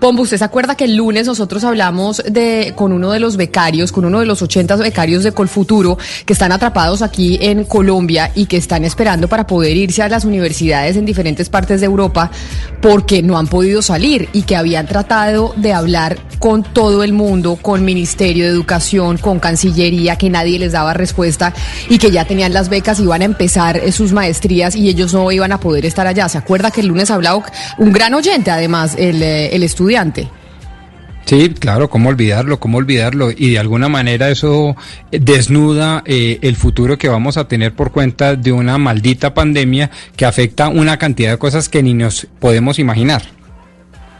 Pombo, ¿usted se acuerda que el lunes nosotros hablamos de con uno de los becarios, con uno de los 80 becarios de Colfuturo que están atrapados aquí en Colombia y que están esperando para poder irse a las universidades en diferentes partes de Europa porque no han podido salir y que habían tratado de hablar con todo el mundo, con Ministerio de Educación, con Cancillería, que nadie les daba respuesta y que ya tenían las becas iban a empezar eh, sus maestrías y ellos no iban a poder estar allá. ¿Se acuerda que el lunes hablaba un gran oyente, además, el, eh, el estudiante? Sí, claro, cómo olvidarlo, cómo olvidarlo. Y de alguna manera eso desnuda eh, el futuro que vamos a tener por cuenta de una maldita pandemia que afecta una cantidad de cosas que ni nos podemos imaginar.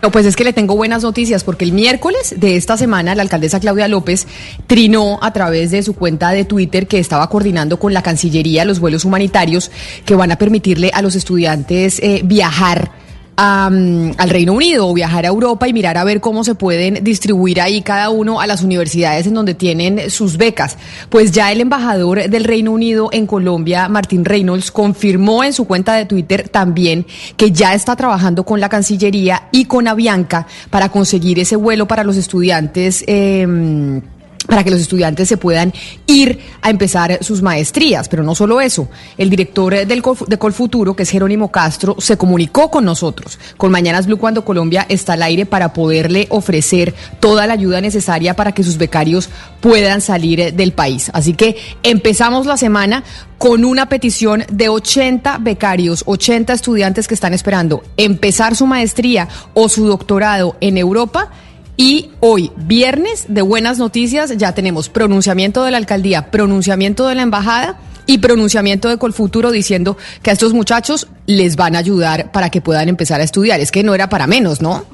No, pues es que le tengo buenas noticias porque el miércoles de esta semana la alcaldesa Claudia López trinó a través de su cuenta de Twitter que estaba coordinando con la Cancillería los vuelos humanitarios que van a permitirle a los estudiantes eh, viajar al Reino Unido o viajar a Europa y mirar a ver cómo se pueden distribuir ahí cada uno a las universidades en donde tienen sus becas. Pues ya el embajador del Reino Unido en Colombia, Martín Reynolds, confirmó en su cuenta de Twitter también que ya está trabajando con la Cancillería y con Avianca para conseguir ese vuelo para los estudiantes. Eh, para que los estudiantes se puedan ir a empezar sus maestrías. Pero no solo eso, el director del de Colfuturo, que es Jerónimo Castro, se comunicó con nosotros, con Mañanas Blue cuando Colombia está al aire para poderle ofrecer toda la ayuda necesaria para que sus becarios puedan salir del país. Así que empezamos la semana con una petición de 80 becarios, 80 estudiantes que están esperando empezar su maestría o su doctorado en Europa y hoy, viernes de buenas noticias, ya tenemos pronunciamiento de la alcaldía, pronunciamiento de la embajada y pronunciamiento de Colfuturo diciendo que a estos muchachos les van a ayudar para que puedan empezar a estudiar. Es que no era para menos, ¿no?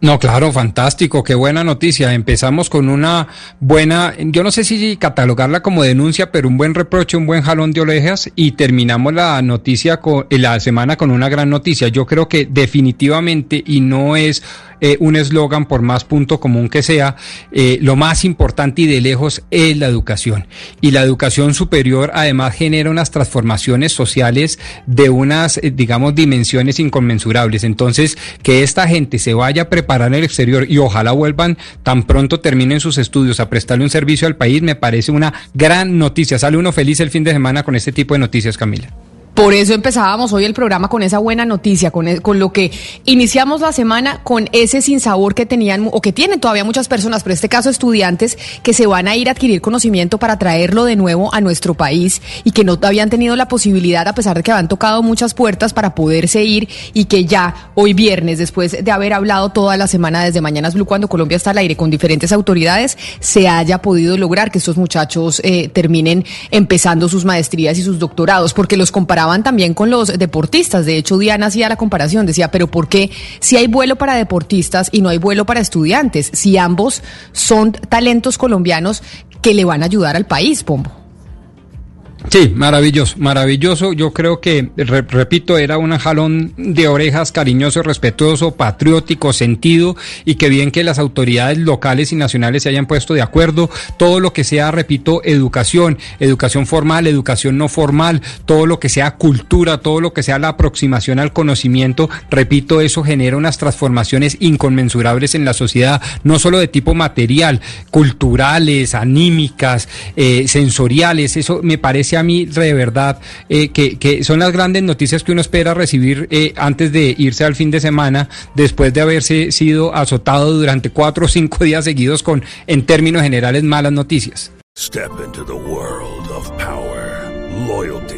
No, claro, fantástico, qué buena noticia. Empezamos con una buena, yo no sé si catalogarla como denuncia, pero un buen reproche, un buen jalón de orejas y terminamos la noticia con la semana con una gran noticia. Yo creo que definitivamente y no es eh, un eslogan por más punto común que sea, eh, lo más importante y de lejos es la educación. Y la educación superior además genera unas transformaciones sociales de unas, eh, digamos, dimensiones inconmensurables. Entonces, que esta gente se vaya a preparar en el exterior y ojalá vuelvan tan pronto terminen sus estudios a prestarle un servicio al país, me parece una gran noticia. Sale uno feliz el fin de semana con este tipo de noticias, Camila. Por eso empezábamos hoy el programa con esa buena noticia, con, e, con lo que iniciamos la semana con ese sinsabor que tenían o que tienen todavía muchas personas, pero en este caso estudiantes que se van a ir a adquirir conocimiento para traerlo de nuevo a nuestro país y que no habían tenido la posibilidad, a pesar de que habían tocado muchas puertas para poderse ir y que ya hoy viernes, después de haber hablado toda la semana desde Mañanas Blue, cuando Colombia está al aire con diferentes autoridades, se haya podido lograr que estos muchachos eh, terminen empezando sus maestrías y sus doctorados, porque los también con los deportistas. De hecho, Diana hacía la comparación, decía, pero ¿por qué si hay vuelo para deportistas y no hay vuelo para estudiantes? Si ambos son talentos colombianos que le van a ayudar al país, Pombo. Sí, maravilloso, maravilloso. Yo creo que, repito, era un jalón de orejas cariñoso, respetuoso, patriótico, sentido y que bien que las autoridades locales y nacionales se hayan puesto de acuerdo. Todo lo que sea, repito, educación, educación formal, educación no formal, todo lo que sea cultura, todo lo que sea la aproximación al conocimiento, repito, eso genera unas transformaciones inconmensurables en la sociedad, no solo de tipo material, culturales, anímicas, eh, sensoriales. Eso me parece a mí de verdad eh, que, son las grandes noticias que uno espera recibir eh, antes de irse al fin de semana, después de haberse sido azotado durante cuatro o cinco días seguidos con, en términos generales, malas noticias. Step into the world of power, loyalty